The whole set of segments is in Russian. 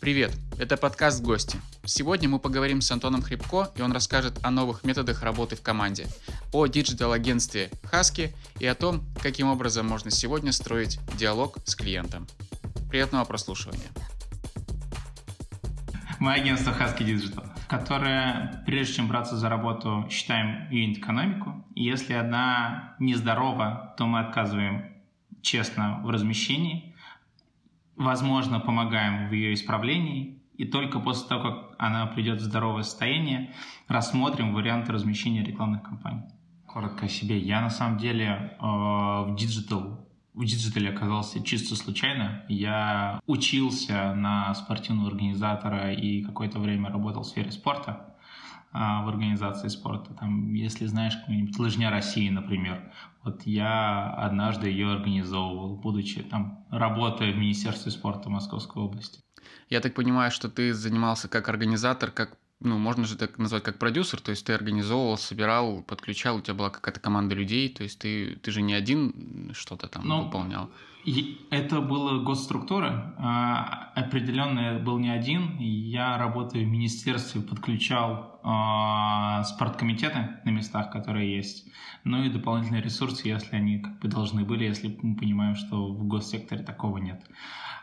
Привет, это подкаст «Гости». Сегодня мы поговорим с Антоном Хрипко, и он расскажет о новых методах работы в команде, о digital-агентстве Husky и о том, каким образом можно сегодня строить диалог с клиентом. Приятного прослушивания. Мы агентство Husky Digital, которое, прежде чем браться за работу, считаем unit-экономику. И если одна нездорова, то мы отказываем честно в размещении, возможно, помогаем в ее исправлении, и только после того, как она придет в здоровое состояние, рассмотрим варианты размещения рекламных кампаний. Коротко о себе. Я на самом деле э, в digital в digital е оказался чисто случайно. Я учился на спортивного организатора и какое-то время работал в сфере спорта в организации спорта. Там, если знаешь, какую-нибудь лыжня России, например, вот я однажды ее организовывал, будучи там, работая в Министерстве спорта Московской области. Я так понимаю, что ты занимался как организатор, как ну, можно же так назвать как продюсер, то есть ты организовывал, собирал, подключал, у тебя была какая-то команда людей, то есть ты, ты же не один что-то там ну, выполнял. Это было госструктура, а, определенно был не один. Я работаю в министерстве, подключал а, спорткомитеты на местах, которые есть, ну и дополнительные ресурсы, если они как бы должны были, если мы понимаем, что в госсекторе такого нет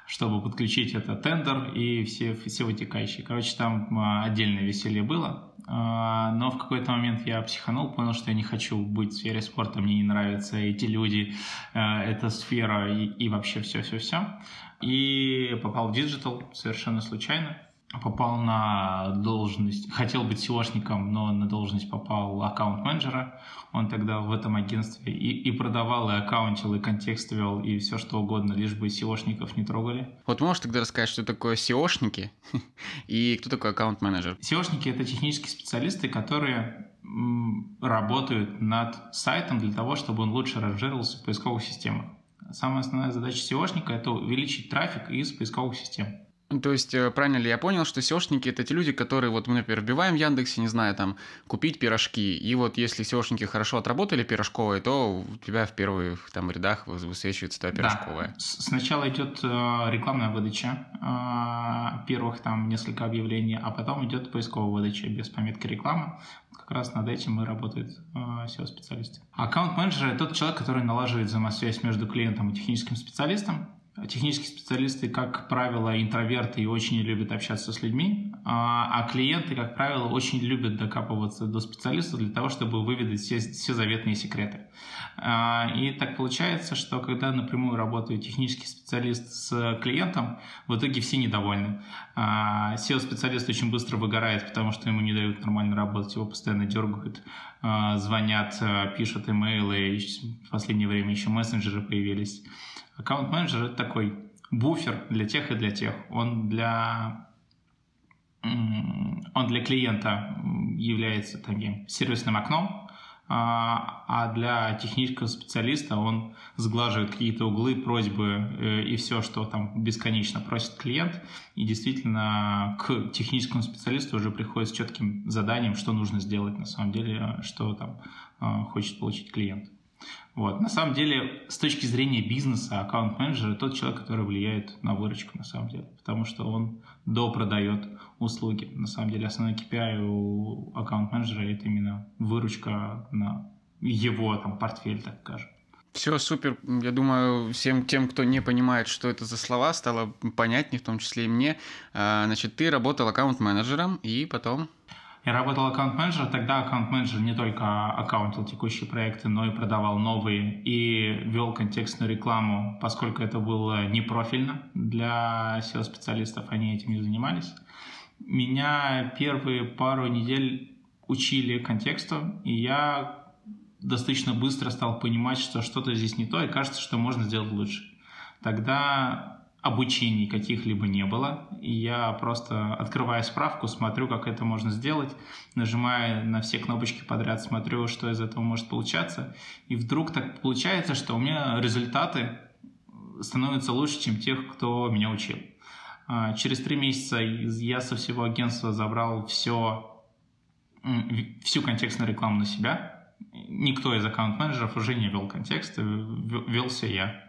чтобы подключить это тендер и все, все вытекающие. Короче, там а, отдельное веселье было. А, но в какой-то момент я психанул, понял, что я не хочу быть в сфере спорта, мне не нравятся эти люди, а, эта сфера и, и вообще все-все-все. И попал в digital совершенно случайно попал на должность, хотел быть SEO шником, но на должность попал аккаунт-менеджера. Он тогда в этом агентстве и, и продавал, и аккаунтил, и контекст вел, и все что угодно, лишь бы SEOшников не трогали. Вот можешь тогда рассказать, что такое SEOшники и кто такой аккаунт-менеджер? SEOшники — это технические специалисты, которые работают над сайтом для того, чтобы он лучше ранжировался в поисковых системах. Самая основная задача SEOшника – это увеличить трафик из поисковых систем. То есть, э, правильно ли я понял, что SEOшники это те люди, которые, вот мы, например, вбиваем в Яндексе, не знаю, там, купить пирожки, и вот если SEOшники хорошо отработали пирожковые, то у тебя в первых там рядах высвечивается твоя пирожковая. Да. Сначала идет э, рекламная выдача э, первых там несколько объявлений, а потом идет поисковая выдача без пометки рекламы. Как раз над этим и работают SEO-специалисты. Аккаунт-менеджер – это тот человек, который налаживает взаимосвязь между клиентом и техническим специалистом, Технические специалисты, как правило, интроверты и очень любят общаться с людьми, а, а клиенты, как правило, очень любят докапываться до специалиста для того, чтобы выведать все, все заветные секреты. А, и так получается, что когда напрямую работает технический специалист с клиентом, в итоге все недовольны. SEO-специалист очень быстро выгорает, потому что ему не дают нормально работать, его постоянно дергают, звонят, пишут имейлы, в последнее время еще мессенджеры появились. Аккаунт-менеджер – это такой буфер для тех и для тех. Он для, он для клиента является таким сервисным окном, а, а для технического специалиста он сглаживает какие-то углы, просьбы э, и все, что там бесконечно просит клиент. И действительно к техническому специалисту уже приходит с четким заданием, что нужно сделать на самом деле, что там э, хочет получить клиент. Вот. На самом деле, с точки зрения бизнеса, аккаунт-менеджер – тот человек, который влияет на выручку, на самом деле, потому что он допродает услуги. На самом деле, основной KPI у аккаунт-менеджера – это именно выручка на его там, портфель, так скажем. Все супер. Я думаю, всем тем, кто не понимает, что это за слова, стало понятнее, в том числе и мне. А, значит, ты работал аккаунт-менеджером, и потом... Я работал аккаунт-менеджером, тогда аккаунт-менеджер не только аккаунтил текущие проекты, но и продавал новые и вел контекстную рекламу, поскольку это было не профильно для SEO-специалистов, они этим не занимались. Меня первые пару недель учили контексту, и я достаточно быстро стал понимать, что что-то здесь не то, и кажется, что можно сделать лучше. Тогда обучений каких-либо не было. И я просто, открывая справку, смотрю, как это можно сделать, нажимая на все кнопочки подряд, смотрю, что из этого может получаться. И вдруг так получается, что у меня результаты становятся лучше, чем тех, кто меня учил. А, через три месяца я со всего агентства забрал все, всю контекстную рекламу на себя. Никто из аккаунт-менеджеров уже не вел контекст, велся я.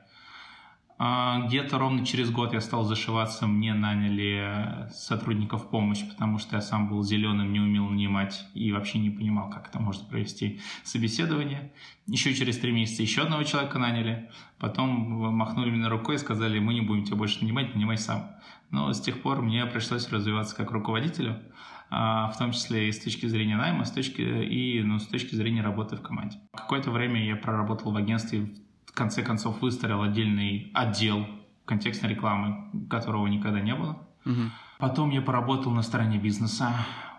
А, где-то ровно через год я стал зашиваться, мне наняли сотрудников помощи, потому что я сам был зеленым, не умел нанимать и вообще не понимал, как это можно провести собеседование. Еще через три месяца еще одного человека наняли, потом махнули мне рукой и сказали, мы не будем тебя больше нанимать, нанимай сам. Но с тех пор мне пришлось развиваться как руководителю, а, в том числе и с точки зрения найма, с точки, и ну, с точки зрения работы в команде. Какое-то время я проработал в агентстве конце концов выстроил отдельный отдел контекстной рекламы, которого никогда не было. Угу. Потом я поработал на стороне бизнеса,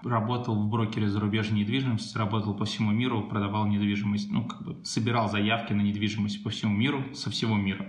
работал в брокере зарубежной недвижимости, работал по всему миру, продавал недвижимость, ну, как бы собирал заявки на недвижимость по всему миру, со всего мира.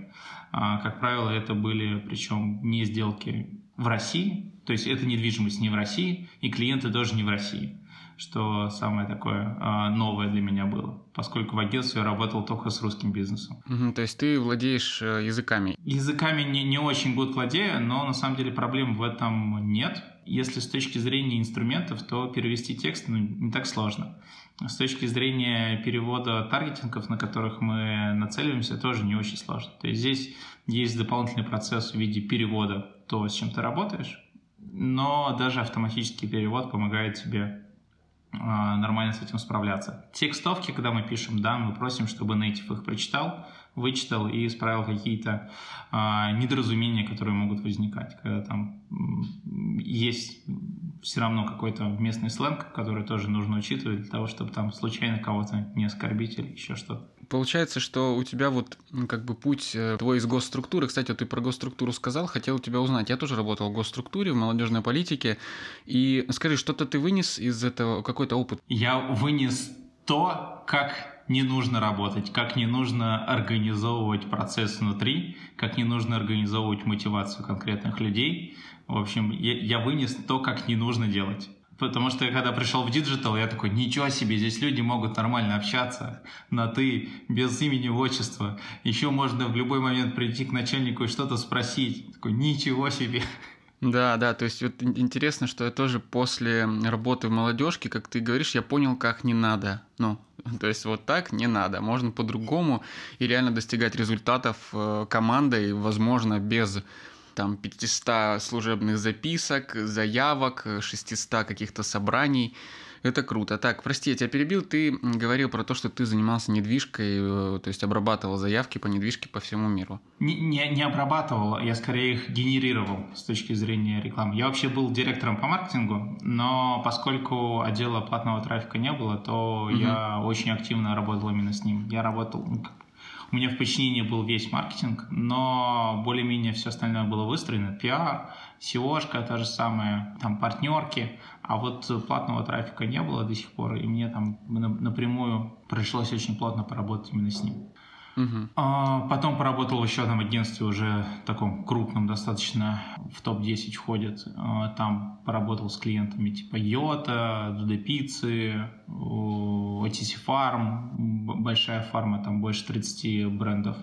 А, как правило, это были, причем, не сделки в России, то есть эта недвижимость не в России, и клиенты тоже не в России что самое такое э, новое для меня было, поскольку в агентстве я работал только с русским бизнесом. Угу, то есть ты владеешь э, языками? Языками не, не очень год владею, но на самом деле проблем в этом нет. Если с точки зрения инструментов, то перевести текст ну, не так сложно. С точки зрения перевода таргетингов, на которых мы нацеливаемся, тоже не очень сложно. То есть здесь есть дополнительный процесс в виде перевода то, с чем ты работаешь, но даже автоматический перевод помогает тебе а, нормально с этим справляться. Текстовки, когда мы пишем, да, мы просим, чтобы native их прочитал, вычитал и исправил какие-то а, недоразумения, которые могут возникать, когда там есть все равно какой-то местный сленг, который тоже нужно учитывать для того, чтобы там случайно кого-то не оскорбить или еще что-то. Получается, что у тебя вот как бы путь э, твой из госструктуры. Кстати, вот ты про госструктуру сказал, хотел у тебя узнать. Я тоже работал в госструктуре, в молодежной политике. И скажи, что-то ты вынес из этого, какой-то опыт? Я вынес то, как не нужно работать, как не нужно организовывать процесс внутри, как не нужно организовывать мотивацию конкретных людей. В общем, я, я вынес то, как не нужно делать. Потому что когда пришел в digital, я такой, ничего себе, здесь люди могут нормально общаться на «ты», без имени, отчества. Еще можно в любой момент прийти к начальнику и что-то спросить. Такой, ничего себе. Да, да, то есть вот интересно, что я тоже после работы в молодежке, как ты говоришь, я понял, как не надо. Ну, то есть вот так не надо, можно по-другому и реально достигать результатов э, командой, возможно, без там 500 служебных записок, заявок, 600 каких-то собраний. Это круто. Так, прости, я тебя перебил. Ты говорил про то, что ты занимался недвижкой, э, то есть обрабатывал заявки по недвижке по всему миру. Не, не, не обрабатывал, я скорее их генерировал с точки зрения рекламы. Я вообще был директором по маркетингу, но поскольку отдела платного трафика не было, то угу. я очень активно работал именно с ним. Я работал, ну, у меня в подчинении был весь маркетинг, но более-менее все остальное было выстроено. Пиар, SEO-шка, та же самая, там партнерки, а вот платного трафика не было до сих пор, и мне там напрямую пришлось очень плотно поработать именно с ним. Угу. А, потом поработал в еще одном агентстве, уже таком крупном достаточно, в топ-10 входит. А, там поработал с клиентами типа Йота, Дуда Пиццы, OTC Farm, большая фарма, там больше 30 брендов.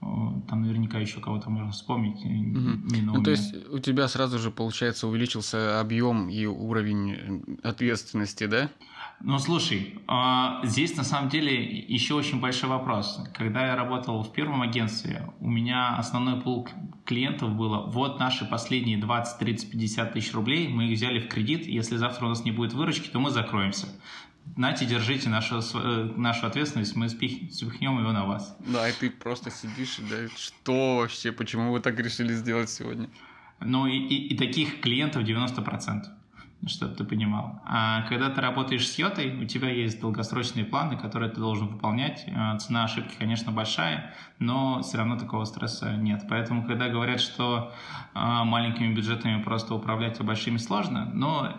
Там наверняка еще кого-то можно вспомнить. Угу. Ну, то есть у тебя сразу же, получается, увеличился объем и уровень ответственности, да? Ну, слушай, а, здесь на самом деле еще очень большой вопрос. Когда я работал в первом агентстве, у меня основной пул клиентов было, вот наши последние 20, 30, 50 тысяч рублей, мы их взяли в кредит, если завтра у нас не будет выручки, то мы закроемся. Нате, держите нашу, э, нашу ответственность, мы спихнем его на вас. Да, и ты просто сидишь и да, что вообще, почему вы так решили сделать сегодня? Ну и, и, и таких клиентов 90% чтобы ты понимал. А когда ты работаешь с йотой, у тебя есть долгосрочные планы, которые ты должен выполнять. А, цена ошибки, конечно, большая, но все равно такого стресса нет. Поэтому, когда говорят, что а, маленькими бюджетами просто управлять, а большими сложно, но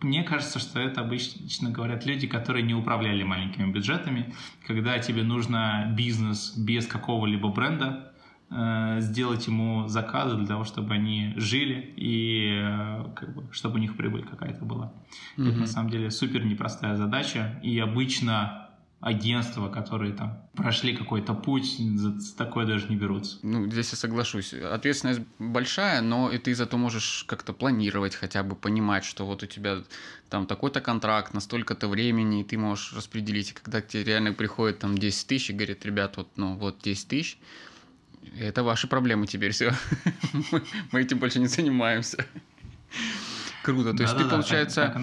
мне кажется, что это обычно говорят люди, которые не управляли маленькими бюджетами. Когда тебе нужно бизнес без какого-либо бренда, Э, сделать ему заказы для того, чтобы они жили и э, как бы, чтобы у них прибыль какая-то была. Mm-hmm. Это на самом деле супер непростая задача, и обычно агентства, которые там прошли какой-то путь, за такое даже не берутся. Ну, здесь я соглашусь. Ответственность большая, но и ты зато можешь как-то планировать, хотя бы понимать, что вот у тебя там такой-то контракт на столько-то времени, и ты можешь распределить. И когда к тебе реально приходит там 10 тысяч и говорит, ребят, вот, ну, вот 10 тысяч, Это ваши проблемы теперь все. Мы этим больше не занимаемся. Круто. То есть ты, получается,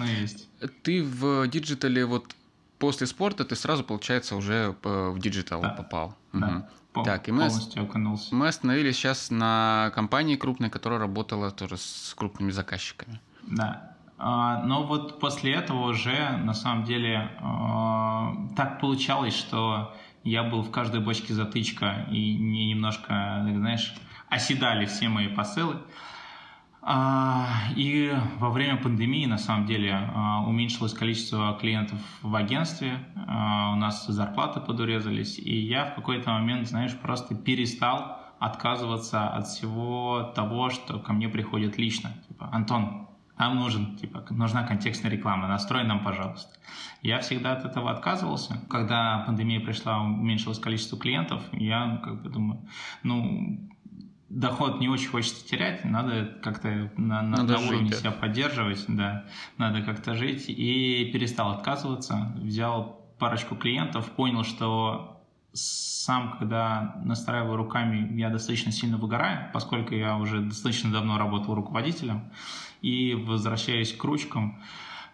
ты в digital е вот после спорта ты сразу, получается, уже в digital попал. Да. Так, и мы, окунулся. мы остановились сейчас на компании крупной, которая работала тоже с крупными заказчиками. Да. А, но вот после этого уже, на самом деле, а, так получалось, что я был в каждой бочке затычка, и мне немножко, знаешь, оседали все мои посылы. А, и во время пандемии, на самом деле, уменьшилось количество клиентов в агентстве, у нас зарплаты подурезались, и я в какой-то момент, знаешь, просто перестал отказываться от всего того, что ко мне приходит лично. Типа, Антон, нам нужен, типа, нужна контекстная реклама, настрой нам, пожалуйста. Я всегда от этого отказывался. Когда пандемия пришла, уменьшилось количество клиентов, я как бы думаю, ну, доход не очень хочется терять, надо как-то на, на, надо на жить, уровне да. себя поддерживать, да, надо как-то жить. И перестал отказываться, взял парочку клиентов, понял, что сам, когда настраиваю руками, я достаточно сильно выгораю, поскольку я уже достаточно давно работал руководителем и возвращаясь к ручкам.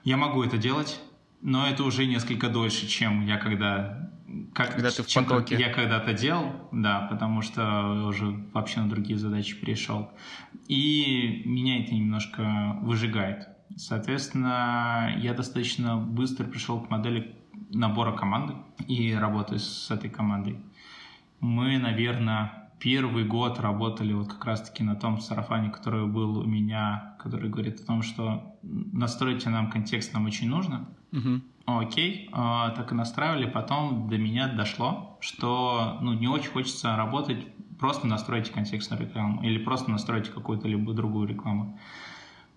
Я могу это делать, но это уже несколько дольше, чем я когда как, когда ты в потоке. я когда-то делал, да, потому что уже вообще на другие задачи перешел. И меня это немножко выжигает. Соответственно, я достаточно быстро пришел к модели набора команды и работаю с этой командой. Мы, наверное, первый год работали вот как раз-таки на том сарафане, который был у меня, который говорит о том, что настройте нам контекст, нам очень нужно. Угу. Окей, а, так и настраивали. Потом до меня дошло, что ну, не очень хочется работать, просто настройте контекстную рекламу или просто настройте какую-то либо другую рекламу.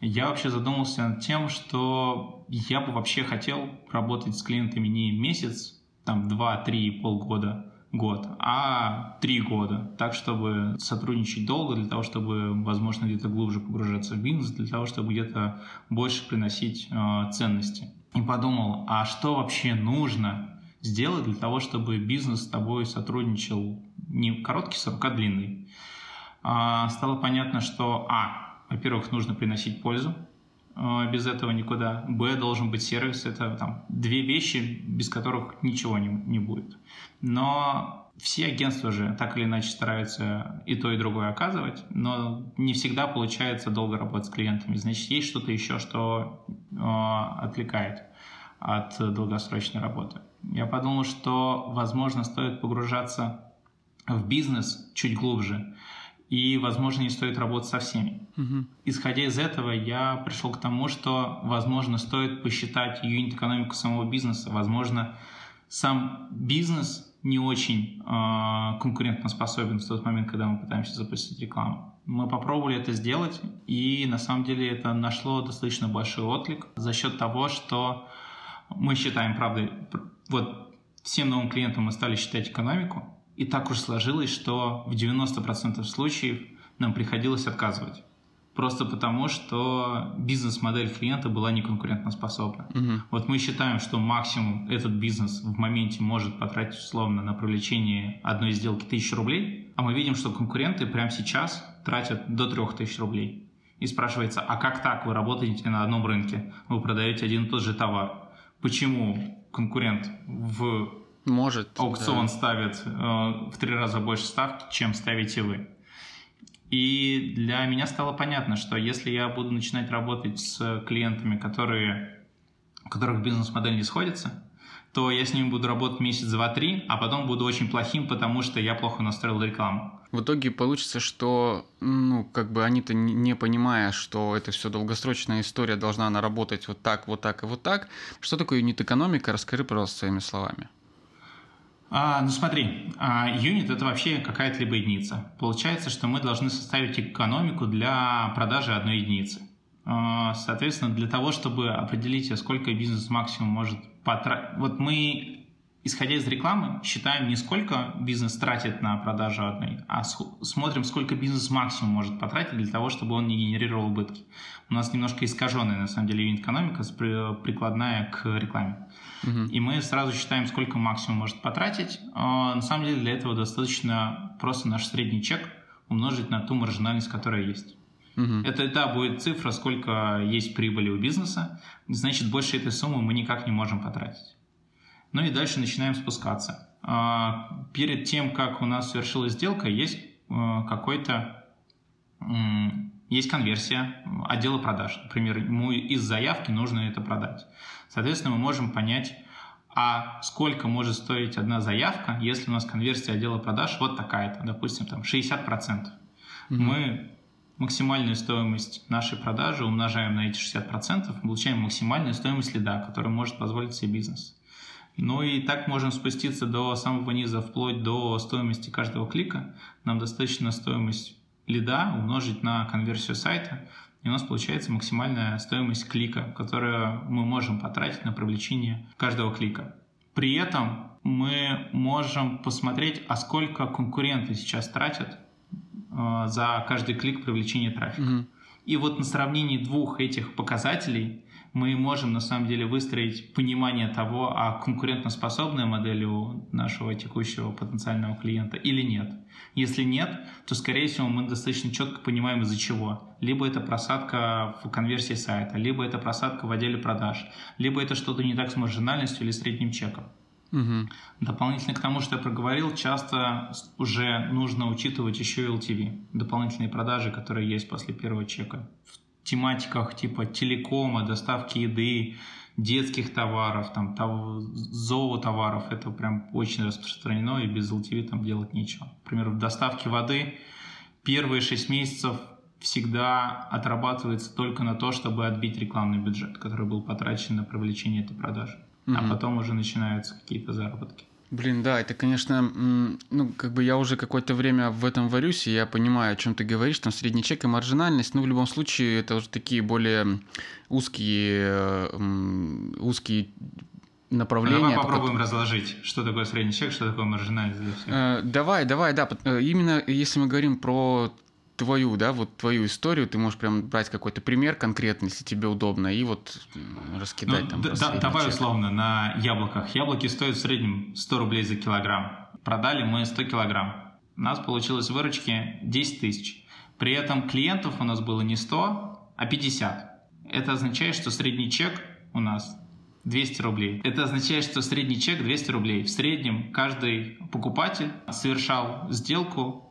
Я вообще задумался над тем, что я бы вообще хотел работать с клиентами не месяц, там, два, три, полгода, год, а три года, так, чтобы сотрудничать долго, для того, чтобы, возможно, где-то глубже погружаться в бизнес, для того, чтобы где-то больше приносить э, ценности. И подумал, а что вообще нужно сделать для того, чтобы бизнес с тобой сотрудничал не короткий срок, а длинный. А, стало понятно, что, а, во-первых, нужно приносить пользу, э, без этого никуда. Б, должен быть сервис. Это там две вещи, без которых ничего не, не будет. Но все агентства же так или иначе стараются и то, и другое оказывать, но не всегда получается долго работать с клиентами. Значит, есть что-то еще, что э, отвлекает от долгосрочной работы. Я подумал, что, возможно, стоит погружаться в бизнес чуть глубже, и, возможно, не стоит работать со всеми. Угу. Исходя из этого, я пришел к тому, что, возможно, стоит посчитать юнит-экономику самого бизнеса. Возможно, сам бизнес не очень э, конкурентоспособен в тот момент, когда мы пытаемся запустить рекламу. Мы попробовали это сделать, и на самом деле это нашло достаточно большой отклик за счет того, что мы считаем, правда, вот всем новым клиентам мы стали считать экономику, и так уж сложилось, что в 90% случаев нам приходилось отказывать. Просто потому, что бизнес-модель клиента была неконкурентоспособна. Угу. Вот мы считаем, что максимум этот бизнес в моменте может потратить условно на привлечение одной сделки тысячи рублей, а мы видим, что конкуренты прямо сейчас тратят до трех тысяч рублей. И спрашивается, а как так вы работаете на одном рынке? Вы продаете один и тот же товар. Почему конкурент в может, аукцион да. ставит э, в три раза больше ставки, чем ставите вы? И для меня стало понятно, что если я буду начинать работать с клиентами, которые, у которых бизнес-модель не сходится, то я с ними буду работать месяц, два, три, а потом буду очень плохим, потому что я плохо настроил рекламу. В итоге получится, что, ну, как бы они-то не понимая, что это все долгосрочная история, должна она работать вот так, вот так и вот так. Что такое юнит-экономика? Расскажи, пожалуйста, своими словами. А, ну смотри, а, юнит это вообще какая-то либо единица. Получается, что мы должны составить экономику для продажи одной единицы. А, соответственно, для того, чтобы определить, сколько бизнес максимум может потратить... Вот мы исходя из рекламы, считаем не сколько бизнес тратит на продажу одной, а смотрим, сколько бизнес максимум может потратить для того, чтобы он не генерировал убытки. У нас немножко искаженная, на самом деле, экономика прикладная к рекламе. Угу. И мы сразу считаем, сколько максимум может потратить. А на самом деле для этого достаточно просто наш средний чек умножить на ту маржинальность, которая есть. Угу. Это, да, будет цифра, сколько есть прибыли у бизнеса, значит, больше этой суммы мы никак не можем потратить. Ну и дальше начинаем спускаться. А, перед тем, как у нас совершилась сделка, есть э, какой-то есть конверсия отдела продаж. Например, ему из заявки нужно это продать. Соответственно, мы можем понять, а сколько может стоить одна заявка, если у нас конверсия отдела продаж вот такая-то, допустим, там 60%. Mm-hmm. Мы максимальную стоимость нашей продажи умножаем на эти 60%, получаем максимальную стоимость лида, которую может позволить себе бизнес. Ну и так можем спуститься до самого низа, вплоть до стоимости каждого клика. Нам достаточно стоимость лида умножить на конверсию сайта, и у нас получается максимальная стоимость клика, которую мы можем потратить на привлечение каждого клика. При этом мы можем посмотреть, а сколько конкуренты сейчас тратят э, за каждый клик привлечения трафика. Угу. И вот на сравнении двух этих показателей мы можем на самом деле выстроить понимание того, а конкурентоспособная модель у нашего текущего потенциального клиента или нет. Если нет, то, скорее всего, мы достаточно четко понимаем, из-за чего. Либо это просадка в конверсии сайта, либо это просадка в отделе продаж, либо это что-то не так с маржинальностью или средним чеком. Угу. Дополнительно к тому, что я проговорил, часто уже нужно учитывать еще и LTV, дополнительные продажи, которые есть после первого чека тематиках типа телекома, доставки еды, детских товаров, там, того, зоотоваров, это прям очень распространено, и без LTV там делать нечего. Например, в доставке воды первые 6 месяцев всегда отрабатывается только на то, чтобы отбить рекламный бюджет, который был потрачен на привлечение этой продажи. Угу. А потом уже начинаются какие-то заработки. Блин, да, это, конечно, ну, как бы я уже какое-то время в этом варюсь, и я понимаю, о чем ты говоришь, там средний чек и маржинальность, но в любом случае это уже такие более узкие, узкие направления. Давай попробуем разложить, что такое средний чек, что такое маржинальность для всех. Э, давай, давай, да. Э, именно если мы говорим про твою, да, вот твою историю, ты можешь прям брать какой-то пример конкретный, если тебе удобно, и вот раскидать ну, там. Да, чек. условно на яблоках. Яблоки стоят в среднем 100 рублей за килограмм. Продали мы 100 килограмм. У нас получилось выручки 10 тысяч. При этом клиентов у нас было не 100, а 50. Это означает, что средний чек у нас 200 рублей. Это означает, что средний чек 200 рублей. В среднем каждый покупатель совершал сделку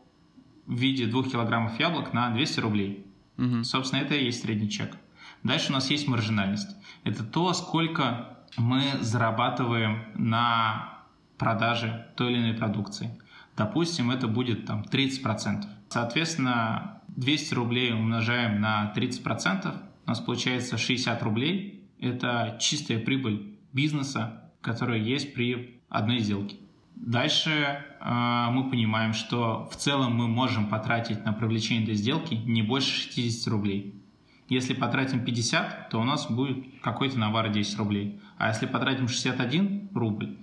в виде 2 килограммов яблок на 200 рублей. Угу. Собственно, это и есть средний чек. Дальше у нас есть маржинальность. Это то, сколько мы зарабатываем на продаже той или иной продукции. Допустим, это будет там 30%. Соответственно, 200 рублей умножаем на 30%, у нас получается 60 рублей. Это чистая прибыль бизнеса, которая есть при одной сделке. Дальше э, мы понимаем, что в целом мы можем потратить на привлечение этой сделки не больше 60 рублей. Если потратим 50, то у нас будет какой-то навар 10 рублей. А если потратим 61 рубль,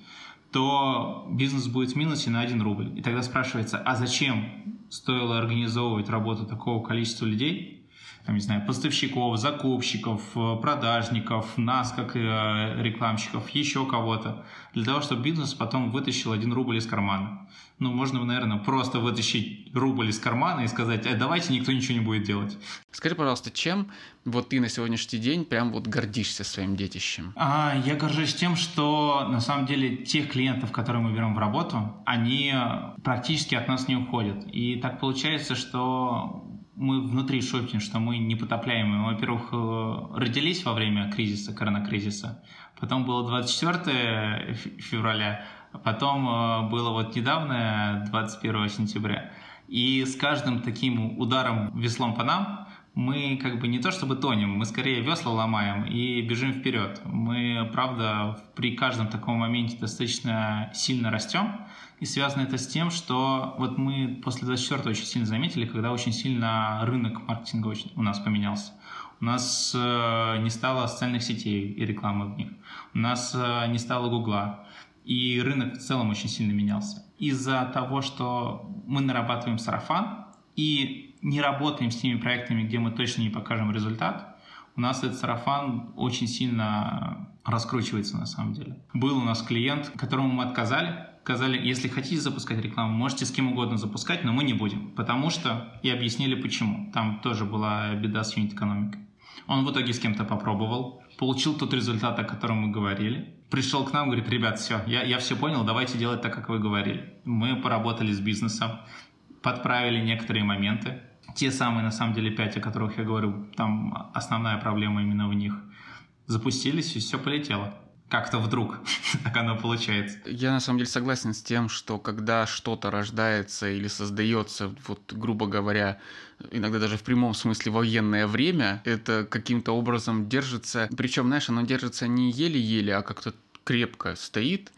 то бизнес будет в минусе на 1 рубль. И тогда спрашивается, а зачем стоило организовывать работу такого количества людей, там, не знаю, поставщиков, закупщиков, э, продажников, нас как э, рекламщиков, еще кого-то, для того, чтобы бизнес потом вытащил один рубль из кармана. Ну, можно, наверное, просто вытащить рубль из кармана и сказать, э, давайте никто ничего не будет делать. Скажи, пожалуйста, чем вот ты на сегодняшний день прям вот гордишься своим детищем? А, я горжусь тем, что на самом деле тех клиентов, которые мы берем в работу, они практически от нас не уходят. И так получается, что мы внутри шутим, что мы непотопляемые. Мы, во-первых, э, родились во время кризиса, коронакризиса, потом было 24 февраля, потом э, было вот недавно, 21 сентября. И с каждым таким ударом веслом по нам мы как бы не то чтобы тонем, мы скорее весла ломаем и бежим вперед. Мы, правда, при каждом таком моменте достаточно сильно растем, и связано это с тем, что вот мы после 24 очень сильно заметили, когда очень сильно рынок маркетинга у нас поменялся. У нас э, не стало социальных сетей и рекламы в них. У нас э, не стало Гугла. и рынок в целом очень сильно менялся. Из-за того, что мы нарабатываем сарафан и не работаем с теми проектами, где мы точно не покажем результат, у нас этот сарафан очень сильно раскручивается на самом деле. Был у нас клиент, которому мы отказали, сказали, если хотите запускать рекламу, можете с кем угодно запускать, но мы не будем. Потому что, и объяснили почему. Там тоже была беда с юнит-экономикой. Он в итоге с кем-то попробовал, получил тот результат, о котором мы говорили, пришел к нам, говорит, ребят, все, я, я все понял, давайте делать так, как вы говорили. Мы поработали с бизнесом, подправили некоторые моменты. Те самые, на самом деле, пять, о которых я говорю, там основная проблема именно в них. Запустились, и все полетело как-то вдруг так оно получается. Я на самом деле согласен с тем, что когда что-то рождается или создается, вот грубо говоря, иногда даже в прямом смысле военное время, это каким-то образом держится, причем, знаешь, оно держится не еле-еле, а как-то крепко стоит,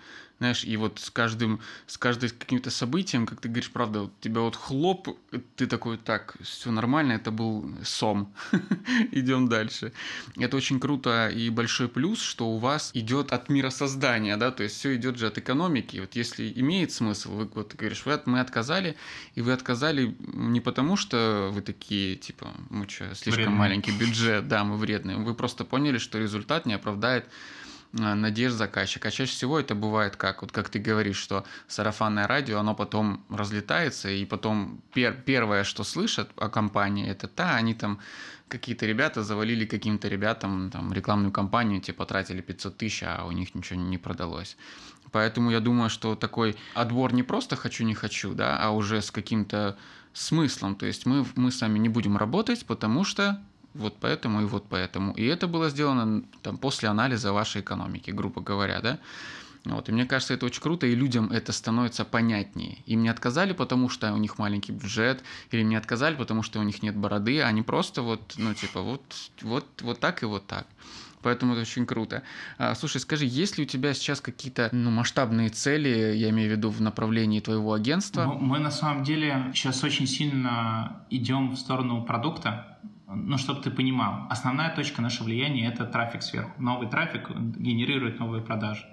знаешь, и вот с каждым, с каждым каким-то событием, как ты говоришь, правда, у тебя вот хлоп, ты такой, так, все нормально, это был сом, идем дальше. Это очень круто и большой плюс, что у вас идет от мира создания, да, то есть все идет же от экономики. Вот если имеет смысл, вы вот говоришь, вы, мы отказали, и вы отказали не потому, что вы такие, типа, мы что, слишком вредные. маленький бюджет, да, мы вредные, вы просто поняли, что результат не оправдает надежд заказчика. А чаще всего это бывает как, вот как ты говоришь, что сарафанное радио, оно потом разлетается, и потом пер, первое, что слышат о компании, это та, они там какие-то ребята завалили каким-то ребятам там рекламную кампанию, те потратили 500 тысяч, а у них ничего не продалось. Поэтому я думаю, что такой отбор не просто хочу, не хочу, да, а уже с каким-то смыслом. То есть мы, мы сами не будем работать, потому что вот поэтому и вот поэтому. И это было сделано там, после анализа вашей экономики, грубо говоря, да. Вот, и мне кажется, это очень круто, и людям это становится понятнее. Им не отказали, потому что у них маленький бюджет, или им не отказали, потому что у них нет бороды, они просто вот, ну, типа, вот, вот, вот так и вот так. Поэтому это очень круто. А, слушай, скажи, есть ли у тебя сейчас какие-то ну, масштабные цели, я имею в виду в направлении твоего агентства? Ну, мы на самом деле сейчас очень сильно идем в сторону продукта, ну, чтобы ты понимал, основная точка нашего влияния – это трафик сверху. Новый трафик генерирует новые продажи.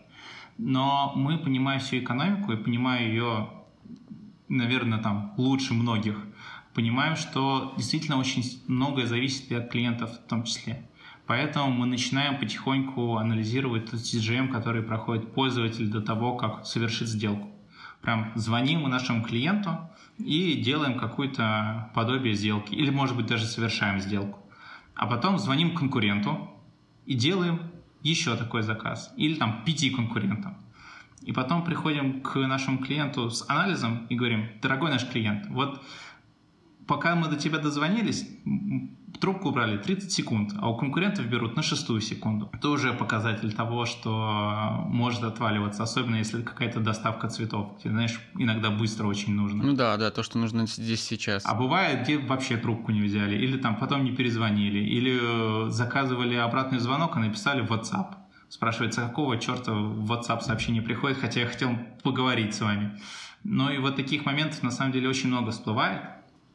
Но мы, понимая всю экономику и понимая ее, наверное, там лучше многих, понимаем, что действительно очень многое зависит и от клиентов в том числе. Поэтому мы начинаем потихоньку анализировать тот CGM, который проходит пользователь до того, как совершит сделку. Прям звоним нашему клиенту, и делаем какое-то подобие сделки, или, может быть, даже совершаем сделку. А потом звоним конкуренту и делаем еще такой заказ, или там пяти конкурентам. И потом приходим к нашему клиенту с анализом и говорим, дорогой наш клиент, вот пока мы до тебя дозвонились, трубку убрали 30 секунд, а у конкурентов берут на шестую секунду. Это уже показатель того, что может отваливаться, особенно если какая-то доставка цветов. Тебе, знаешь, иногда быстро очень нужно. Ну да, да, то, что нужно здесь сейчас. А бывает, где вообще трубку не взяли, или там потом не перезвонили, или э, заказывали обратный звонок, а написали в WhatsApp. Спрашивается, какого черта в WhatsApp сообщение приходит, хотя я хотел поговорить с вами. Ну и вот таких моментов на самом деле очень много всплывает.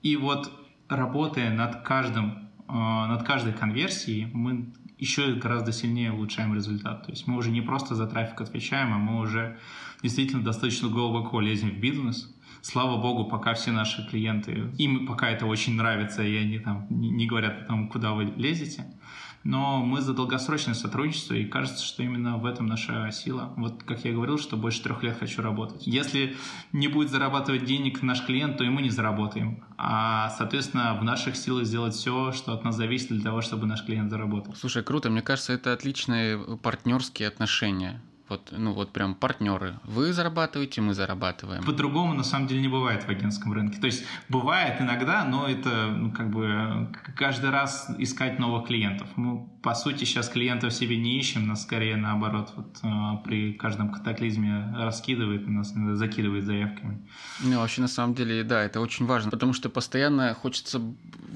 И вот работая над каждым а, над каждой конверсией мы еще гораздо сильнее улучшаем результат. То есть мы уже не просто за трафик отвечаем, а мы уже действительно достаточно глубоко лезем в бизнес. Слава богу, пока все наши клиенты, им пока это очень нравится, и они там не говорят потом, куда вы лезете но мы за долгосрочное сотрудничество, и кажется, что именно в этом наша сила. Вот как я говорил, что больше трех лет хочу работать. Если не будет зарабатывать денег наш клиент, то и мы не заработаем. А, соответственно, в наших силах сделать все, что от нас зависит для того, чтобы наш клиент заработал. Слушай, круто. Мне кажется, это отличные партнерские отношения. Вот, ну вот прям партнеры. Вы зарабатываете, мы зарабатываем. По-другому на самом деле не бывает в агентском рынке. То есть бывает иногда, но это ну, как бы каждый раз искать новых клиентов. Мы по сути сейчас клиентов себе не ищем, нас скорее наоборот вот э, при каждом катаклизме раскидывает, нас закидывает заявками. Ну вообще на самом деле да, это очень важно, потому что постоянно хочется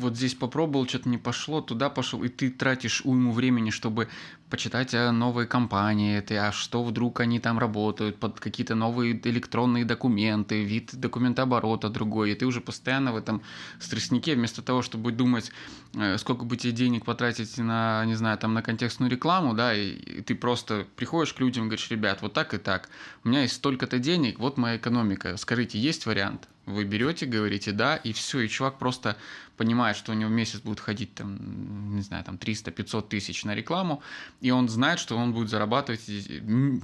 вот здесь попробовал, что-то не пошло, туда пошел, и ты тратишь уйму времени, чтобы почитать о новой компании, это, а что что вдруг они там работают под какие-то новые электронные документы, вид документооборота другой, и ты уже постоянно в этом стресснике, вместо того, чтобы думать, э, сколько бы тебе денег потратить на, не знаю, там на контекстную рекламу, да, и, и ты просто приходишь к людям и говоришь, ребят, вот так и так, у меня есть столько-то денег, вот моя экономика, скажите, есть вариант? Вы берете, говорите да, и все, и чувак просто понимает, что у него в месяц будет ходить там, не знаю, там 300-500 тысяч на рекламу, и он знает, что он будет зарабатывать,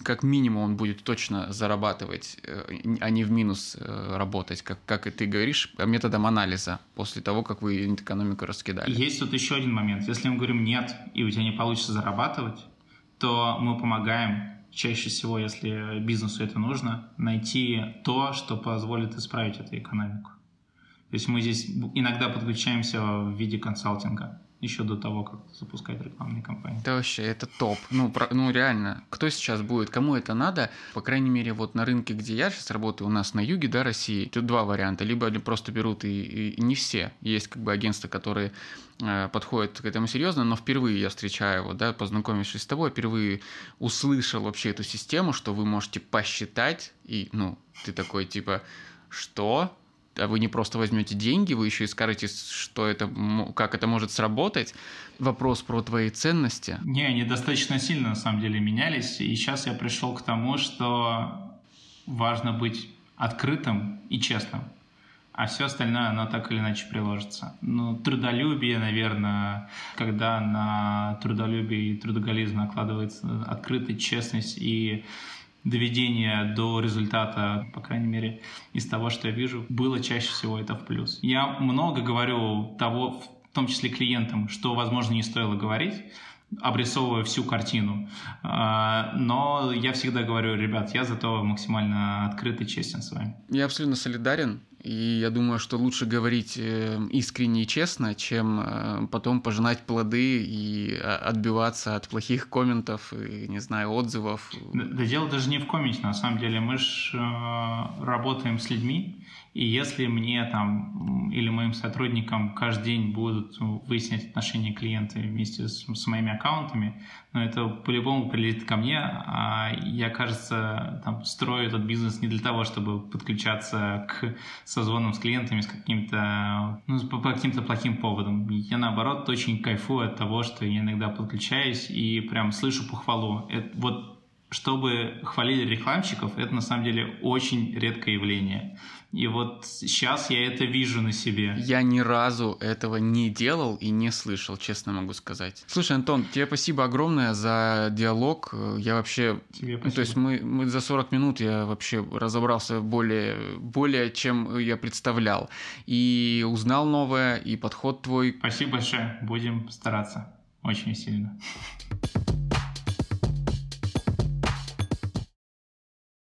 как минимум он будет точно зарабатывать, э, а не в минус э, работать, как, как и ты говоришь, методом анализа после того, как вы экономику раскидали. Есть тут еще один момент. Если мы говорим нет, и у тебя не получится зарабатывать, то мы помогаем чаще всего, если бизнесу это нужно, найти то, что позволит исправить эту экономику. То есть мы здесь иногда подключаемся в виде консалтинга еще до того, как запускать рекламные кампании. Это вообще, это топ. Ну, про, ну реально, кто сейчас будет, кому это надо? По крайней мере, вот на рынке, где я сейчас работаю, у нас на юге, да, России, тут два варианта. Либо они просто берут и, и, и не все. Есть как бы агентства, которые э, подходят к этому серьезно, но впервые я встречаю его, да, познакомившись с тобой, впервые услышал вообще эту систему, что вы можете посчитать, и, ну, ты такой, типа, что? А вы не просто возьмете деньги, вы еще и скажете, что это, как это может сработать. Вопрос про твои ценности. Не, они достаточно сильно на самом деле менялись, и сейчас я пришел к тому, что важно быть открытым и честным, а все остальное, оно так или иначе приложится. Ну, трудолюбие, наверное, когда на трудолюбие и трудоголизм накладывается открытая честность и доведение до результата, по крайней мере, из того, что я вижу, было чаще всего это в плюс. Я много говорю того, в том числе клиентам, что, возможно, не стоило говорить, обрисовывая всю картину. А, но я всегда говорю, ребят, я зато максимально открыт и честен с вами. Я абсолютно солидарен. И я думаю, что лучше говорить э, искренне и честно, чем э, потом пожинать плоды и а, отбиваться от плохих комментов и, не знаю, отзывов. Да, да дело даже не в комменте, на самом деле. Мы же э, работаем с людьми, и если мне там или моим сотрудникам каждый день будут выяснять отношения клиента вместе с, с моими аккаунтами, ну, это по-любому прилетит ко мне, а я, кажется, там, строю этот бизнес не для того, чтобы подключаться к созвонам с клиентами с каким-то, ну, по, по каким-то плохим поводам. Я, наоборот, очень кайфую от того, что я иногда подключаюсь и прям слышу похвалу. Это, вот чтобы хвалили рекламщиков, это на самом деле очень редкое явление. И вот сейчас я это вижу на себе. Я ни разу этого не делал и не слышал, честно могу сказать. Слушай, Антон, тебе спасибо огромное за диалог. Я вообще... Тебе спасибо. То есть мы, мы за 40 минут я вообще разобрался более, более, чем я представлял. И узнал новое, и подход твой. Спасибо большое. Будем стараться. Очень сильно.